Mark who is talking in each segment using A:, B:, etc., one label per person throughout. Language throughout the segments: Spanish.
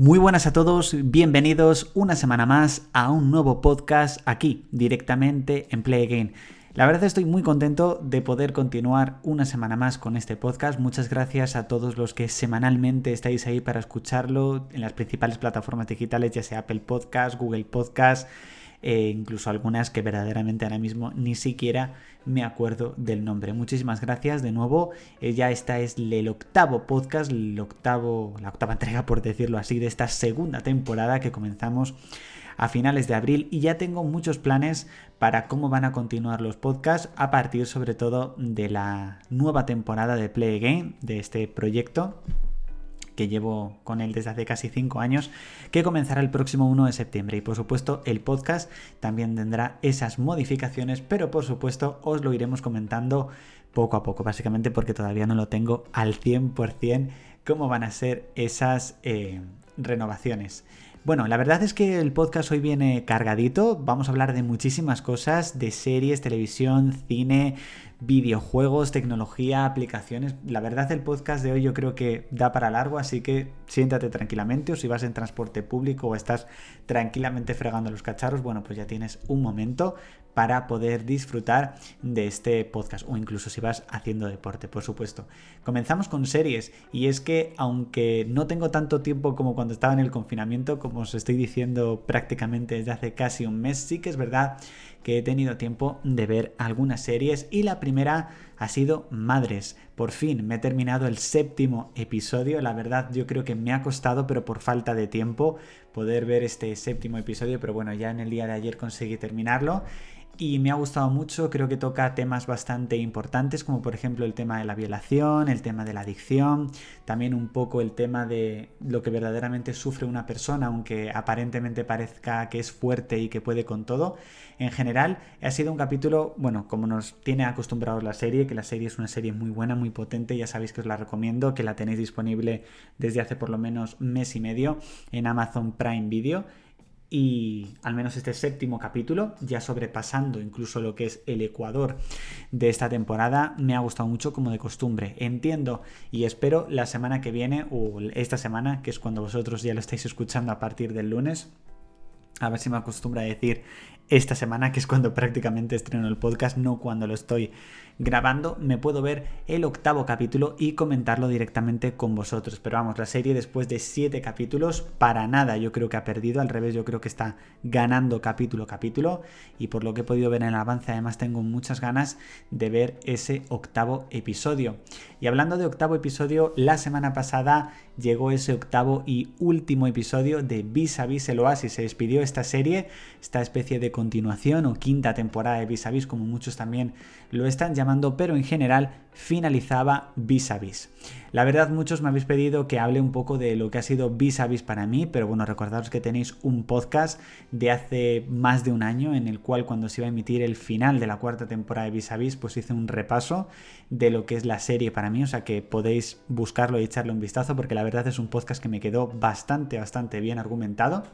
A: Muy buenas a todos, bienvenidos una semana más a un nuevo podcast aquí, directamente en Play. La verdad estoy muy contento de poder continuar una semana más con este podcast. Muchas gracias a todos los que semanalmente estáis ahí para escucharlo en las principales plataformas digitales, ya sea Apple Podcast, Google Podcast, e incluso algunas que verdaderamente ahora mismo ni siquiera me acuerdo del nombre. Muchísimas gracias de nuevo. Eh, ya esta es el octavo podcast, el octavo, la octava entrega, por decirlo así, de esta segunda temporada que comenzamos a finales de abril y ya tengo muchos planes para cómo van a continuar los podcasts a partir sobre todo de la nueva temporada de Play Game, de este proyecto que llevo con él desde hace casi 5 años, que comenzará el próximo 1 de septiembre. Y por supuesto, el podcast también tendrá esas modificaciones, pero por supuesto os lo iremos comentando poco a poco, básicamente porque todavía no lo tengo al 100% cómo van a ser esas eh, renovaciones. Bueno, la verdad es que el podcast hoy viene cargadito, vamos a hablar de muchísimas cosas, de series, televisión, cine, videojuegos, tecnología, aplicaciones. La verdad el podcast de hoy yo creo que da para largo, así que siéntate tranquilamente o si vas en transporte público o estás tranquilamente fregando los cacharros, bueno, pues ya tienes un momento para poder disfrutar de este podcast o incluso si vas haciendo deporte, por supuesto. Comenzamos con series y es que aunque no tengo tanto tiempo como cuando estaba en el confinamiento, como os estoy diciendo prácticamente desde hace casi un mes, sí que es verdad que he tenido tiempo de ver algunas series y la primera ha sido Madres. Por fin me he terminado el séptimo episodio. La verdad yo creo que me ha costado, pero por falta de tiempo, poder ver este séptimo episodio. Pero bueno, ya en el día de ayer conseguí terminarlo y me ha gustado mucho, creo que toca temas bastante importantes como por ejemplo el tema de la violación, el tema de la adicción, también un poco el tema de lo que verdaderamente sufre una persona, aunque aparentemente parezca que es fuerte y que puede con todo. En general, ha sido un capítulo, bueno, como nos tiene acostumbrados la serie, que la serie es una serie muy buena, muy potente, ya sabéis que os la recomiendo, que la tenéis disponible desde hace por lo menos mes y medio en Amazon Prime Video y al menos este séptimo capítulo, ya sobrepasando incluso lo que es el Ecuador de esta temporada, me ha gustado mucho como de costumbre. Entiendo y espero la semana que viene o esta semana, que es cuando vosotros ya lo estáis escuchando a partir del lunes, a ver si me acostumbro a decir esta semana, que es cuando prácticamente estreno el podcast, no cuando lo estoy grabando, me puedo ver el octavo capítulo y comentarlo directamente con vosotros. Pero vamos, la serie después de siete capítulos, para nada yo creo que ha perdido, al revés, yo creo que está ganando capítulo a capítulo y por lo que he podido ver en el avance, además tengo muchas ganas de ver ese octavo episodio. Y hablando de octavo episodio, la semana pasada llegó ese octavo y último episodio de Vis a Vis el Oasis. Se despidió esta serie, esta especie de continuación o quinta temporada de Vis a Vis, como muchos también lo están llamando, pero en general finalizaba Vis a Vis. La verdad, muchos me habéis pedido que hable un poco de lo que ha sido Vis a Vis para mí, pero bueno, recordaros que tenéis un podcast de hace más de un año en el cual cuando se iba a emitir el final de la cuarta temporada de Vis a Vis, pues hice un repaso de lo que es la serie para mí, o sea que podéis buscarlo y echarle un vistazo porque la verdad es un podcast que me quedó bastante, bastante bien argumentado.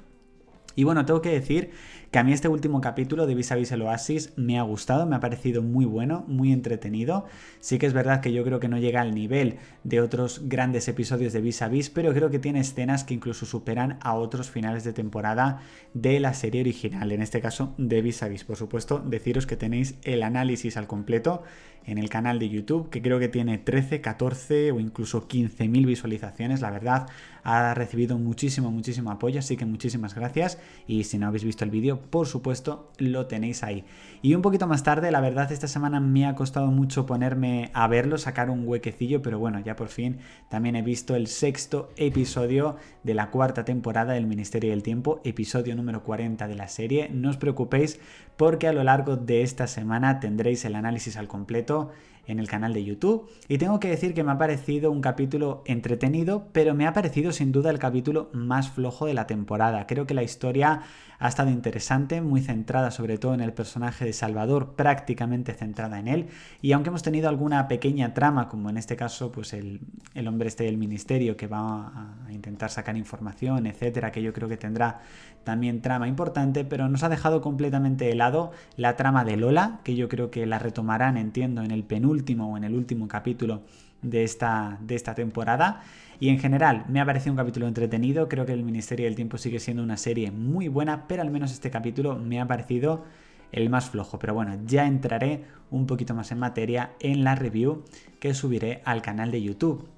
A: Y bueno, tengo que decir que a mí este último capítulo de Vis a Vis el Oasis me ha gustado, me ha parecido muy bueno, muy entretenido. Sí que es verdad que yo creo que no llega al nivel de otros grandes episodios de Vis a Vis, pero creo que tiene escenas que incluso superan a otros finales de temporada de la serie original, en este caso de Vis a Vis. Por supuesto, deciros que tenéis el análisis al completo en el canal de YouTube, que creo que tiene 13, 14 o incluso 15 mil visualizaciones, la verdad ha recibido muchísimo, muchísimo apoyo, así que muchísimas gracias y si no habéis visto el vídeo, por supuesto, lo tenéis ahí. Y un poquito más tarde, la verdad esta semana me ha costado mucho ponerme a verlo, sacar un huequecillo, pero bueno, ya por fin también he visto el sexto episodio de la cuarta temporada del Ministerio del Tiempo, episodio número 40 de la serie. No os preocupéis porque a lo largo de esta semana tendréis el análisis al completo en el canal de YouTube. Y tengo que decir que me ha parecido un capítulo entretenido, pero me ha parecido sin duda el capítulo más flojo de la temporada. Creo que la historia ha estado interesante, muy centrada sobre todo en el personaje de Salvador, prácticamente centrada en él. Y aunque hemos tenido alguna pequeña trama, como en este caso, pues el, el hombre este del ministerio que va a intentar sacar información, etcétera, que yo creo que tendrá también trama importante, pero nos ha dejado completamente de lado la trama de Lola, que yo creo que la retomarán, entiendo, en el penúltimo o en el último capítulo de esta, de esta temporada. Y en general me ha parecido un capítulo entretenido, creo que el Ministerio del Tiempo sigue siendo una serie muy buena, pero al menos este capítulo me ha parecido el más flojo. Pero bueno, ya entraré un poquito más en materia en la review que subiré al canal de YouTube.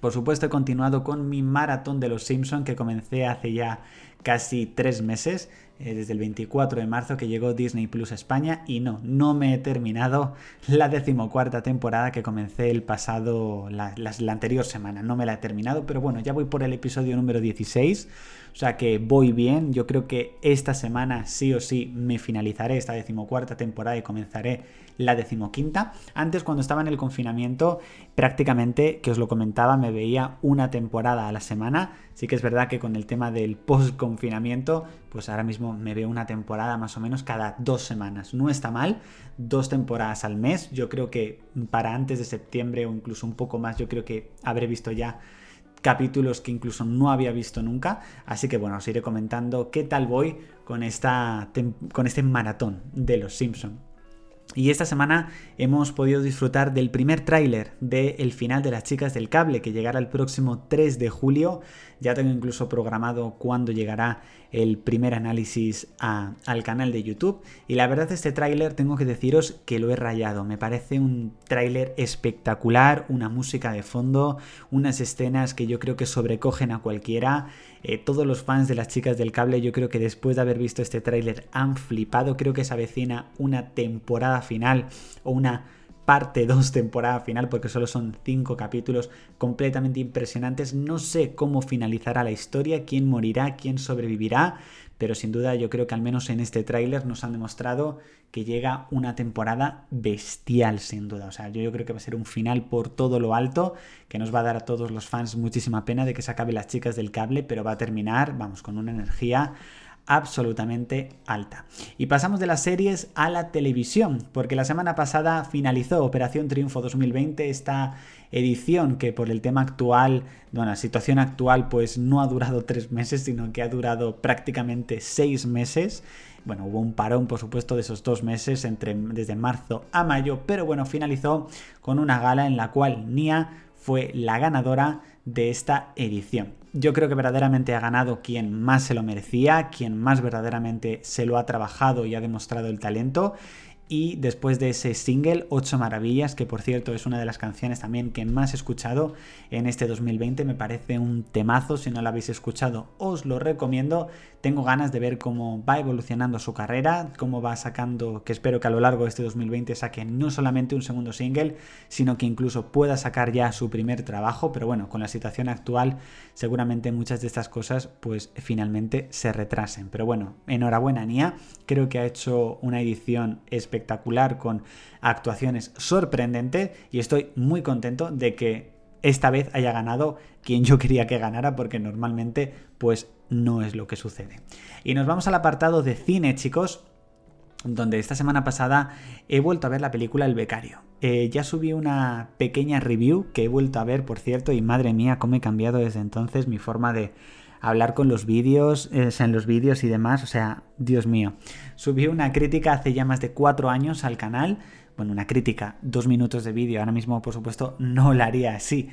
A: Por supuesto he continuado con mi maratón de los Simpson que comencé hace ya casi tres meses, eh, desde el 24 de marzo que llegó Disney Plus España y no, no me he terminado la decimocuarta temporada que comencé el pasado, la, la anterior semana, no me la he terminado, pero bueno, ya voy por el episodio número 16 o sea que voy bien, yo creo que esta semana sí o sí me finalizaré esta decimocuarta temporada y comenzaré la decimoquinta. Antes cuando estaba en el confinamiento prácticamente, que os lo comentaba, me veía una temporada a la semana. Sí que es verdad que con el tema del post-confinamiento, pues ahora mismo me veo una temporada más o menos cada dos semanas. No está mal, dos temporadas al mes. Yo creo que para antes de septiembre o incluso un poco más, yo creo que habré visto ya capítulos que incluso no había visto nunca. Así que bueno, os iré comentando qué tal voy con, esta, con este maratón de Los Simpson. Y esta semana hemos podido disfrutar del primer tráiler de El final de las chicas del cable que llegará el próximo 3 de julio. Ya tengo incluso programado cuándo llegará el primer análisis al canal de YouTube. Y la verdad este tráiler tengo que deciros que lo he rayado. Me parece un tráiler espectacular, una música de fondo, unas escenas que yo creo que sobrecogen a cualquiera. Eh, todos los fans de las chicas del cable yo creo que después de haber visto este tráiler han flipado. Creo que se avecina una temporada final o una parte 2 temporada final porque solo son 5 capítulos completamente impresionantes. No sé cómo finalizará la historia, quién morirá, quién sobrevivirá, pero sin duda yo creo que al menos en este tráiler nos han demostrado que llega una temporada bestial sin duda. O sea, yo, yo creo que va a ser un final por todo lo alto, que nos va a dar a todos los fans muchísima pena de que se acabe las chicas del cable, pero va a terminar, vamos, con una energía absolutamente alta. Y pasamos de las series a la televisión, porque la semana pasada finalizó Operación Triunfo 2020, esta edición que por el tema actual, bueno, la situación actual, pues no ha durado tres meses, sino que ha durado prácticamente seis meses. Bueno, hubo un parón, por supuesto, de esos dos meses, entre, desde marzo a mayo, pero bueno, finalizó con una gala en la cual Nia fue la ganadora de esta edición. Yo creo que verdaderamente ha ganado quien más se lo merecía, quien más verdaderamente se lo ha trabajado y ha demostrado el talento y después de ese single, Ocho Maravillas, que por cierto es una de las canciones también que más he escuchado en este 2020, me parece un temazo, si no lo habéis escuchado os lo recomiendo, tengo ganas de ver cómo va evolucionando su carrera, cómo va sacando, que espero que a lo largo de este 2020 saque no solamente un segundo single, sino que incluso pueda sacar ya su primer trabajo, pero bueno, con la situación actual seguramente muchas de estas cosas pues finalmente se retrasen, pero bueno, enhorabuena Nia, creo que ha hecho una edición espectacular espectacular con actuaciones sorprendentes y estoy muy contento de que esta vez haya ganado quien yo quería que ganara porque normalmente pues no es lo que sucede. Y nos vamos al apartado de cine chicos donde esta semana pasada he vuelto a ver la película El Becario. Eh, ya subí una pequeña review que he vuelto a ver, por cierto, y madre mía, cómo he cambiado desde entonces mi forma de, hablar con los vídeos, eh, en los vídeos y demás, o sea, Dios mío. Subí una crítica hace ya más de cuatro años al canal, bueno, una crítica, dos minutos de vídeo, ahora mismo por supuesto no la haría así,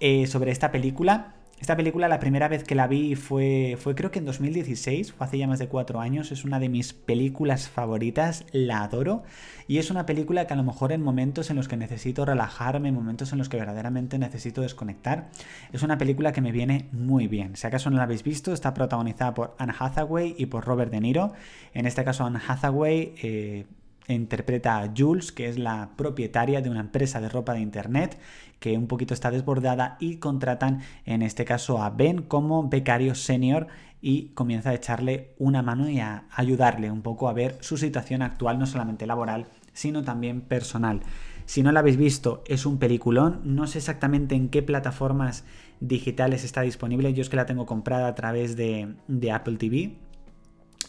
A: eh, sobre esta película esta película la primera vez que la vi fue, fue creo que en 2016, fue hace ya más de cuatro años, es una de mis películas favoritas, la adoro y es una película que a lo mejor en momentos en los que necesito relajarme, en momentos en los que verdaderamente necesito desconectar, es una película que me viene muy bien. Si acaso no la habéis visto, está protagonizada por Anne Hathaway y por Robert De Niro. En este caso Anne Hathaway... Eh, interpreta a Jules, que es la propietaria de una empresa de ropa de internet que un poquito está desbordada y contratan en este caso a Ben como becario senior y comienza a echarle una mano y a ayudarle un poco a ver su situación actual, no solamente laboral, sino también personal. Si no la habéis visto, es un peliculón. No sé exactamente en qué plataformas digitales está disponible. Yo es que la tengo comprada a través de, de Apple TV,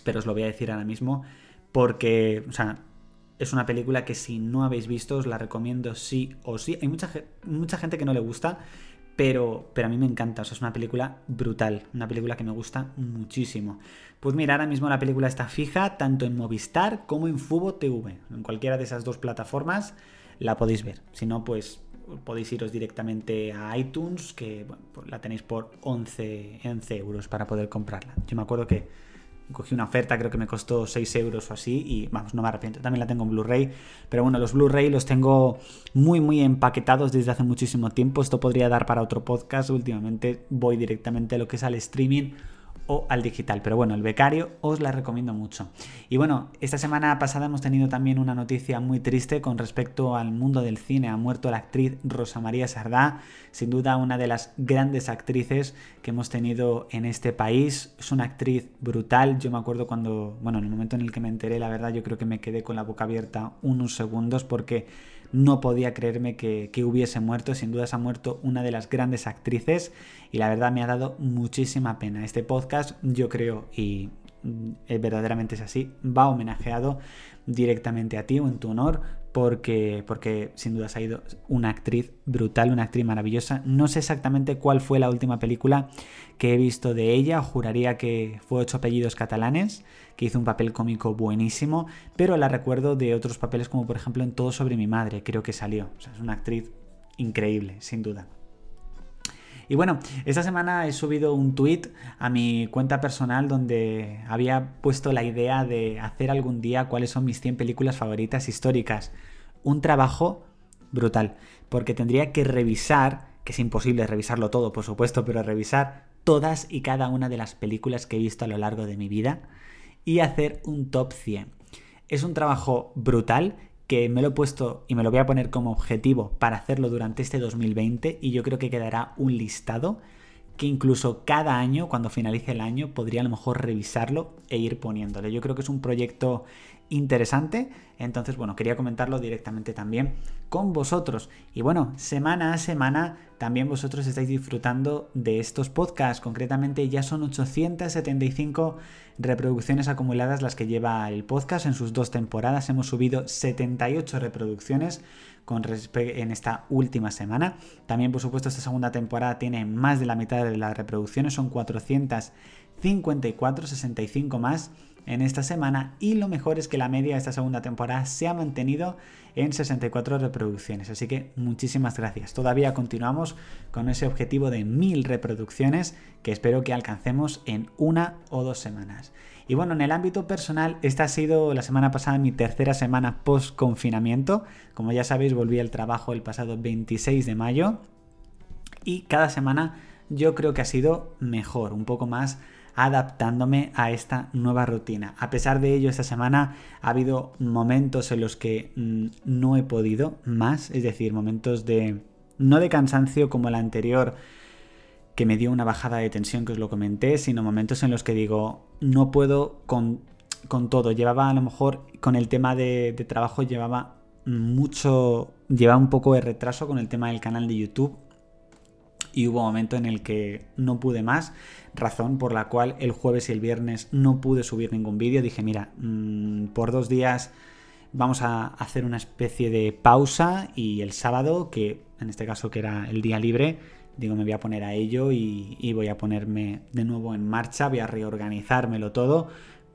A: pero os lo voy a decir ahora mismo porque, o sea, es una película que si no habéis visto os la recomiendo sí o sí. Hay mucha, mucha gente que no le gusta, pero, pero a mí me encanta. O sea, es una película brutal, una película que me gusta muchísimo. Pues mira, ahora mismo la película está fija tanto en Movistar como en Fubo TV. En cualquiera de esas dos plataformas la podéis ver. Si no, pues podéis iros directamente a iTunes, que pues la tenéis por 11, 11 euros para poder comprarla. Yo me acuerdo que cogí una oferta, creo que me costó 6 euros o así, y vamos, no me arrepiento. También la tengo en Blu-ray, pero bueno, los Blu-ray los tengo muy, muy empaquetados desde hace muchísimo tiempo. Esto podría dar para otro podcast. Últimamente voy directamente a lo que es al streaming o al digital. Pero bueno, el becario os la recomiendo mucho. Y bueno, esta semana pasada hemos tenido también una noticia muy triste con respecto al mundo del cine. Ha muerto la actriz Rosa María Sardá, sin duda una de las grandes actrices que hemos tenido en este país. Es una actriz brutal. Yo me acuerdo cuando, bueno, en el momento en el que me enteré, la verdad, yo creo que me quedé con la boca abierta unos segundos porque no podía creerme que, hubiese muerto. Sin duda se ha muerto una de las grandes actrices y la verdad me ha dado muchísima pena. Este podcast yo creo y mm, verdaderamente es así, va homenajeado directamente a ti o en tu honor porque, porque sin duda ha ido una actriz brutal, una actriz maravillosa. No sé exactamente cuál fue la última película que he visto de ella, juraría que fue Ocho apellidos catalanes, que hizo un papel cómico buenísimo, pero la recuerdo de otros papeles como por ejemplo en Todo sobre mi madre, creo que salió. O sea, es una actriz increíble, sin duda. Y bueno, esta semana he subido un tweet a mi cuenta personal donde había puesto la idea de hacer algún día cuáles son mis 100 películas favoritas históricas. Un trabajo brutal, porque tendría que revisar, que es imposible revisarlo todo, por supuesto, pero revisar todas y cada una de las películas que he visto a lo largo de mi vida y hacer un top 100. Es un trabajo brutal que me lo he puesto y me lo voy a poner como objetivo para hacerlo durante este 2020 y yo creo que quedará un listado que incluso cada año, cuando finalice el año, podría a lo mejor revisarlo e ir poniéndole. Yo creo que es un proyecto interesante. Entonces, bueno, quería comentarlo directamente también con vosotros. Y bueno, semana a semana también vosotros estáis disfrutando de estos podcasts. Concretamente ya son 875 reproducciones acumuladas las que lleva el podcast en sus dos temporadas. Hemos subido 78 reproducciones con en esta última semana. También, por supuesto, esta segunda temporada tiene más de la mitad de las reproducciones, son 454, 65 más en esta semana y lo mejor es que la media de esta segunda temporada se ha mantenido en 64 reproducciones. Así que muchísimas gracias. Todavía continuamos con ese objetivo de 1000 reproducciones que espero que alcancemos en una o dos semanas. Y bueno, en el ámbito personal, esta ha sido la semana pasada mi tercera semana post confinamiento. Como ya sabéis, volví al trabajo el pasado 26 de mayo y cada semana yo creo que ha sido mejor, un poco más adaptándome a esta nueva rutina. A pesar de ello, esta semana ha habido momentos en los que mm, no he podido más, es decir, momentos de no de cansancio como el anterior que me dio una bajada de tensión que os lo comenté, sino momentos en los que digo, no puedo con, con todo. Llevaba a lo mejor con el tema de, de trabajo, llevaba mucho, llevaba un poco de retraso con el tema del canal de YouTube y hubo un momento en el que no pude más, razón por la cual el jueves y el viernes no pude subir ningún vídeo. Dije, mira, mm, por dos días vamos a hacer una especie de pausa y el sábado, que en este caso que era el día libre, digo, me voy a poner a ello y, y voy a ponerme de nuevo en marcha, voy a reorganizármelo todo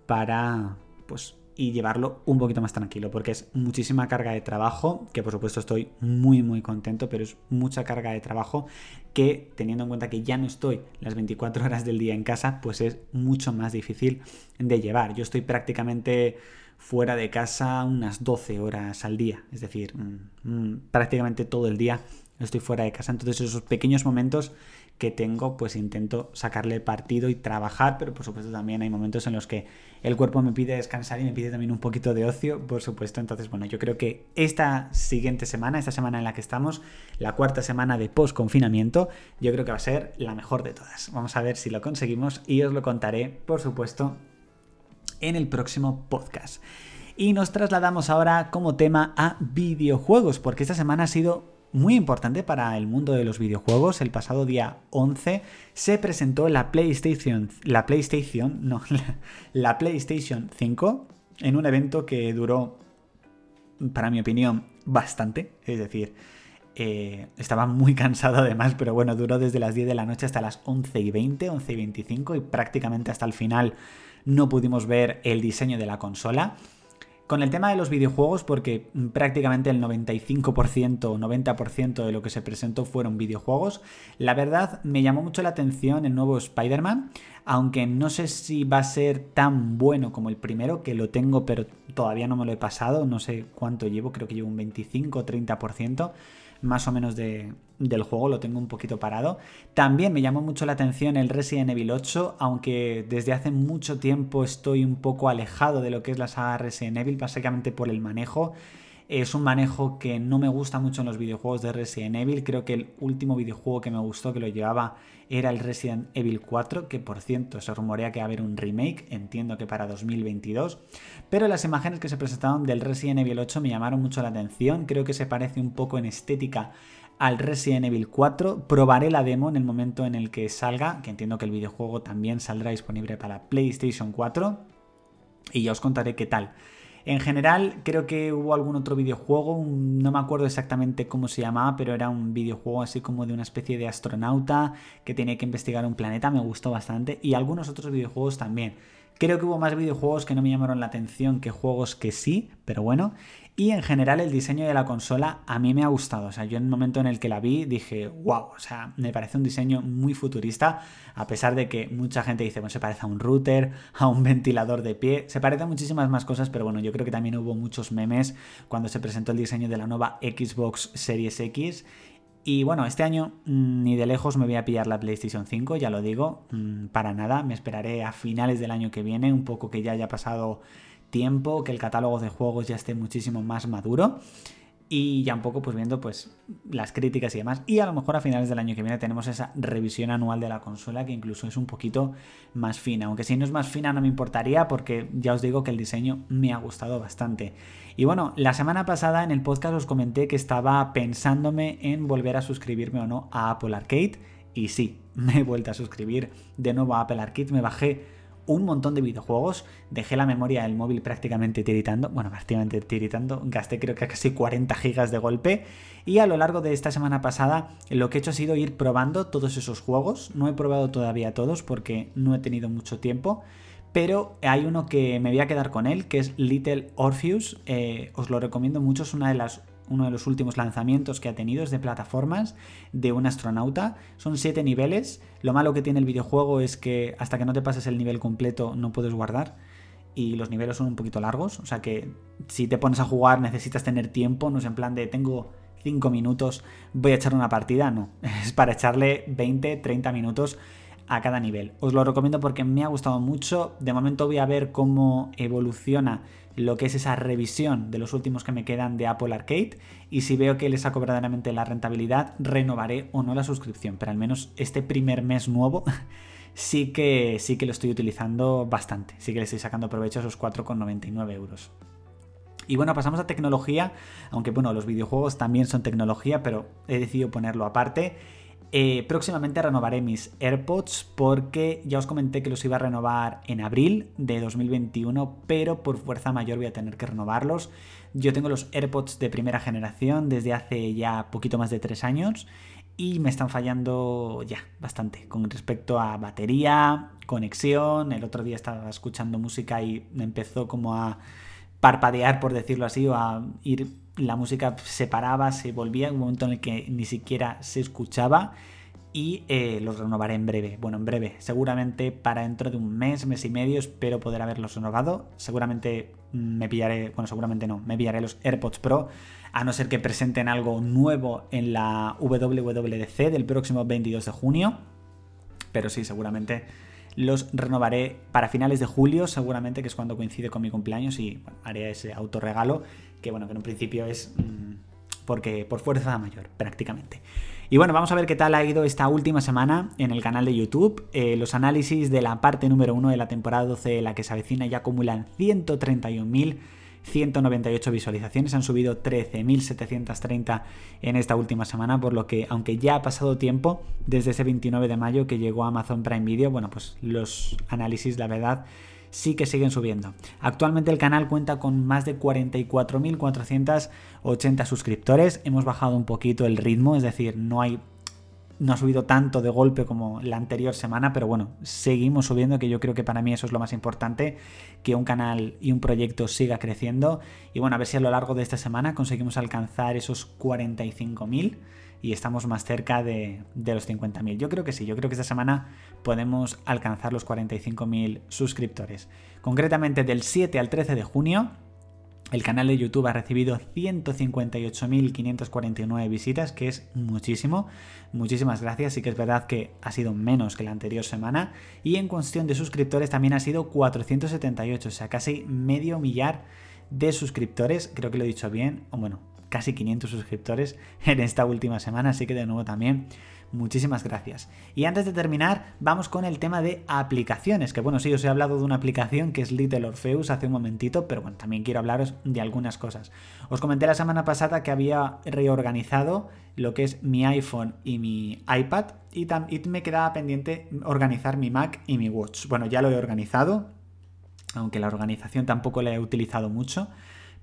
A: para, pues, y llevarlo un poquito más tranquilo, porque es muchísima carga de trabajo, que por supuesto estoy muy muy contento, pero es mucha carga de trabajo que teniendo en cuenta que ya no estoy las 24 horas del día en casa, pues es mucho más difícil de llevar. Yo estoy prácticamente fuera de casa unas 12 horas al día, es decir, mm, mm, prácticamente todo el día estoy fuera de casa, entonces esos pequeños momentos que tengo, pues intento sacarle partido y trabajar, pero por supuesto también hay momentos en los que el cuerpo me pide descansar y me pide también un poquito de ocio, por supuesto. Entonces, bueno, yo creo que esta siguiente semana, esta semana en la que estamos, la cuarta semana de post-confinamiento, yo creo que va a ser la mejor de todas. Vamos a ver si lo conseguimos y os lo contaré, por supuesto, en el próximo podcast. Y nos trasladamos ahora como tema a videojuegos, porque esta semana ha sido muy importante para el mundo de los videojuegos. El pasado día 11 se presentó la PlayStation, la PlayStation, no, la, PlayStation 5 en un evento que duró, para mi opinión, bastante. Es decir, eh, estaba muy cansado además, pero bueno, duró desde las 10 de la noche hasta las 11 y 20, 11 y 25 y prácticamente hasta el final no pudimos ver el diseño de la consola. Con el tema de los videojuegos, porque prácticamente el 95% o 90% de lo que se presentó fueron videojuegos, la verdad me llamó mucho la atención el nuevo Spider-Man, aunque no sé si va a ser tan bueno como el primero, que lo tengo pero todavía no me lo he pasado, no sé cuánto llevo, creo que llevo un 25 o 30% más o menos de, del juego, lo tengo un poquito parado. También me llamó mucho la atención el Resident Evil 8, aunque desde hace mucho tiempo estoy un poco alejado de lo que es la saga Resident Evil, básicamente por el manejo. Es un manejo que no me gusta mucho en los videojuegos de Resident Evil. Creo que el último videojuego que me gustó, que lo llevaba, era el Resident Evil 4, que por cierto se rumorea que va a haber un remake, entiendo que para 2022. Pero las imágenes que se presentaron del Resident Evil 8 me llamaron mucho la atención. Creo que se parece un poco en estética al Resident Evil 4. Probaré la demo en el momento en el que salga, que entiendo que el videojuego también saldrá disponible para PlayStation 4. Y ya os contaré qué tal. En general, creo que hubo algún otro videojuego, no me acuerdo exactamente cómo se llamaba, pero era un videojuego así como de una especie de astronauta que tenía que investigar un planeta, me gustó bastante, y algunos otros videojuegos también. Creo que hubo más videojuegos que no me llamaron la atención que juegos que sí, pero bueno. Y en general el diseño de la consola a mí me ha gustado. O sea, yo en el momento en el que la vi dije, wow, o sea, me parece un diseño muy futurista, a pesar de que mucha gente dice, bueno, se parece a un router, a un ventilador de pie, se parece a muchísimas más cosas, pero bueno, yo creo que también hubo muchos memes cuando se presentó el diseño de la nueva Xbox Series X. Y bueno, este año mm, ni de lejos me voy a pillar la PlayStation 5, ya lo digo, mm, para nada, me esperaré a finales del año que viene, un poco que ya haya pasado tiempo, que el catálogo de juegos ya esté muchísimo más maduro y ya un poco pues viendo pues las críticas y demás. Y a lo mejor a finales del año que viene tenemos esa revisión anual de la consola que incluso es un poquito más fina. Aunque si no es más fina no me importaría porque ya os digo que el diseño me ha gustado bastante. Y bueno la semana pasada en el podcast os comenté que estaba pensándome en volver a suscribirme o no a Apple Arcade. Y sí me he vuelto a suscribir de nuevo a Apple Arcade. Me bajé un montón de videojuegos, dejé la memoria del móvil prácticamente tiritando, bueno, prácticamente tiritando, gasté creo que casi 40 gigas de golpe. Y a lo largo de esta semana pasada lo que he hecho ha sido ir probando todos esos juegos, no he probado todavía todos porque no he tenido mucho tiempo, pero hay uno que me voy a quedar con él, que es Little Orpheus, eh, os lo recomiendo mucho, es una de las uno de los últimos lanzamientos que ha tenido es de plataformas de un astronauta. Son siete niveles. Lo malo que tiene el videojuego es que hasta que no te pases el nivel completo no puedes guardar. Y los niveles son un poquito largos. O sea que si te pones a jugar necesitas tener tiempo. No es en plan de tengo 5 minutos, voy a echar una partida. No, es para echarle 20, 30 minutos a cada nivel. Os lo recomiendo porque me ha gustado mucho. De momento voy a ver cómo evoluciona lo que es esa revisión de los últimos que me quedan de Apple Arcade y si veo que le saco verdaderamente la rentabilidad, renovaré o no la suscripción, pero al menos este primer mes nuevo sí que, sí que lo estoy utilizando bastante, sí que le estoy sacando provecho a esos 4,99 euros. Y bueno, pasamos a tecnología, aunque bueno, los videojuegos también son tecnología, pero he decidido ponerlo aparte eh, próximamente renovaré mis AirPods porque ya os comenté que los iba a renovar en abril de 2021, pero por fuerza mayor voy a tener que renovarlos. Yo tengo los AirPods de primera generación desde hace ya poquito más de tres años y me están fallando ya bastante con respecto a batería, conexión. El otro día estaba escuchando música y empezó como a parpadear, por decirlo así, o a ir la música se paraba, se volvía, un momento en el que ni siquiera se escuchaba y eh, los renovaré en breve. Bueno, en breve, seguramente para dentro de un mes, mes y medio, espero poder haberlos renovado. Seguramente me pillaré, bueno, seguramente no, me pillaré los AirPods Pro, a no ser que presenten algo nuevo en la WWDC del próximo 22 de junio. Pero sí, seguramente los renovaré para finales de julio, seguramente, que es cuando coincide con mi cumpleaños y haré ese autorregalo, que bueno, que en un principio es mm, porque por fuerza mayor, prácticamente. Y bueno, vamos a ver qué tal ha ido esta última semana en el canal de YouTube. Eh, los análisis de la parte número 1 de la temporada 12, la que se avecina, ya acumulan 131.000 198 visualizaciones, han subido 13.730 en esta última semana, por lo que aunque ya ha pasado tiempo desde ese 29 de mayo que llegó a Amazon Prime Video, bueno, pues los análisis, la verdad, sí que siguen subiendo. Actualmente el canal cuenta con más de 44.480 suscriptores, hemos bajado un poquito el ritmo, es decir, no hay no ha subido tanto de golpe como la anterior semana, pero bueno, seguimos subiendo, que yo creo que para mí eso es lo más importante, que un canal y un proyecto siga creciendo. Y bueno, a ver si a lo largo de esta semana conseguimos alcanzar esos 45.000 y estamos más cerca de, de los 50.000. Yo creo que sí, yo creo que esta semana podemos alcanzar los 45.000 suscriptores. Concretamente del 7 al 13 de junio el canal de YouTube ha recibido 158.549 visitas, que es muchísimo. Muchísimas gracias. Sí que es verdad que ha sido menos que la anterior semana. Y en cuestión de suscriptores también ha sido 478, o sea, casi medio millar de suscriptores. Creo que lo he dicho bien. O bueno, casi 500 suscriptores en esta última semana. Así que de nuevo también Muchísimas gracias. Y antes de terminar, vamos con el tema de aplicaciones, que bueno, sí, os he hablado de una aplicación que es Little Orpheus hace un momentito, pero bueno, también quiero hablaros de algunas cosas. Os comenté la semana pasada que había reorganizado lo que es mi iPhone y mi iPad y, y me quedaba pendiente organizar mi Mac y mi Watch. Bueno, ya lo he organizado, aunque la organización tampoco la he utilizado mucho.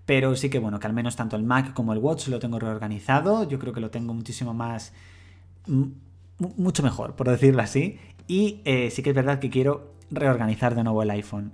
A: Pero sí que bueno, que al menos tanto el Mac como el Watch lo tengo reorganizado. Yo creo que lo tengo muchísimo más mucho mejor, por decirlo así. Y eh, sí que es verdad que quiero reorganizar de nuevo el iPhone.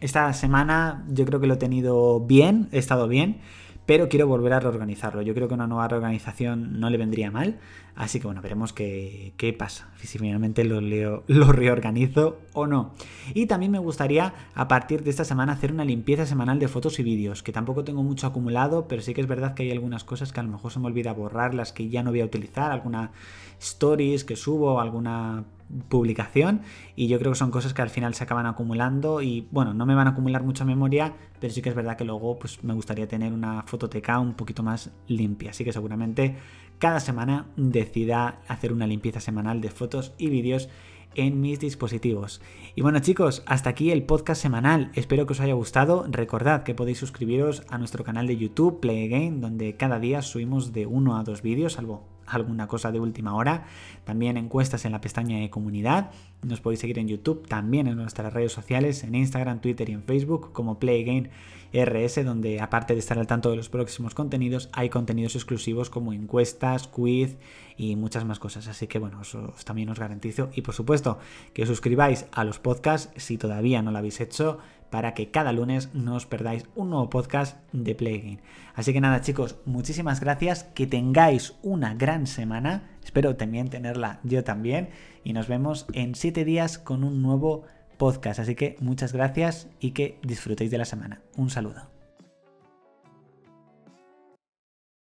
A: Esta semana yo creo que lo he tenido bien, he estado bien, pero quiero volver a reorganizarlo. Yo creo que una nueva reorganización no le vendría mal, así que bueno, veremos qué, qué pasa, si finalmente lo, leo, lo reorganizo o no. Y también me gustaría a partir de esta semana hacer una limpieza semanal de fotos y vídeos, que tampoco tengo mucho acumulado, pero sí que es verdad que hay algunas cosas que a lo mejor se me olvida borrar, las que ya no voy a utilizar, alguna stories que subo, alguna publicación y yo creo que son cosas que al final se acaban acumulando y bueno, no me van a acumular mucha memoria, pero sí que es verdad que luego pues me gustaría tener una fototeca un poquito más limpia, así que seguramente cada semana decida hacer una limpieza semanal de fotos y vídeos en mis dispositivos. Y bueno chicos, hasta aquí el podcast semanal. Espero que os haya gustado. Recordad que podéis suscribiros a nuestro canal de YouTube Play Again, donde cada día subimos de uno a dos vídeos, salvo alguna cosa de última hora. También encuestas en la pestaña de comunidad. Nos podéis seguir en YouTube, también en nuestras redes sociales, en Instagram, Twitter y en Facebook como Play RS, donde aparte de estar al tanto de los próximos contenidos, hay contenidos exclusivos como encuestas, quiz y muchas más cosas. Así que bueno, eso también os garantizo. Y por supuesto, que os suscribáis a los podcasts si todavía no lo habéis hecho para que cada lunes no os perdáis un nuevo podcast de Play Así que nada chicos, muchísimas gracias, que tengáis una gran semana, espero también tenerla yo también y nos vemos en 7 días con un nuevo podcast. Así que muchas gracias y que disfrutéis de la semana. Un saludo.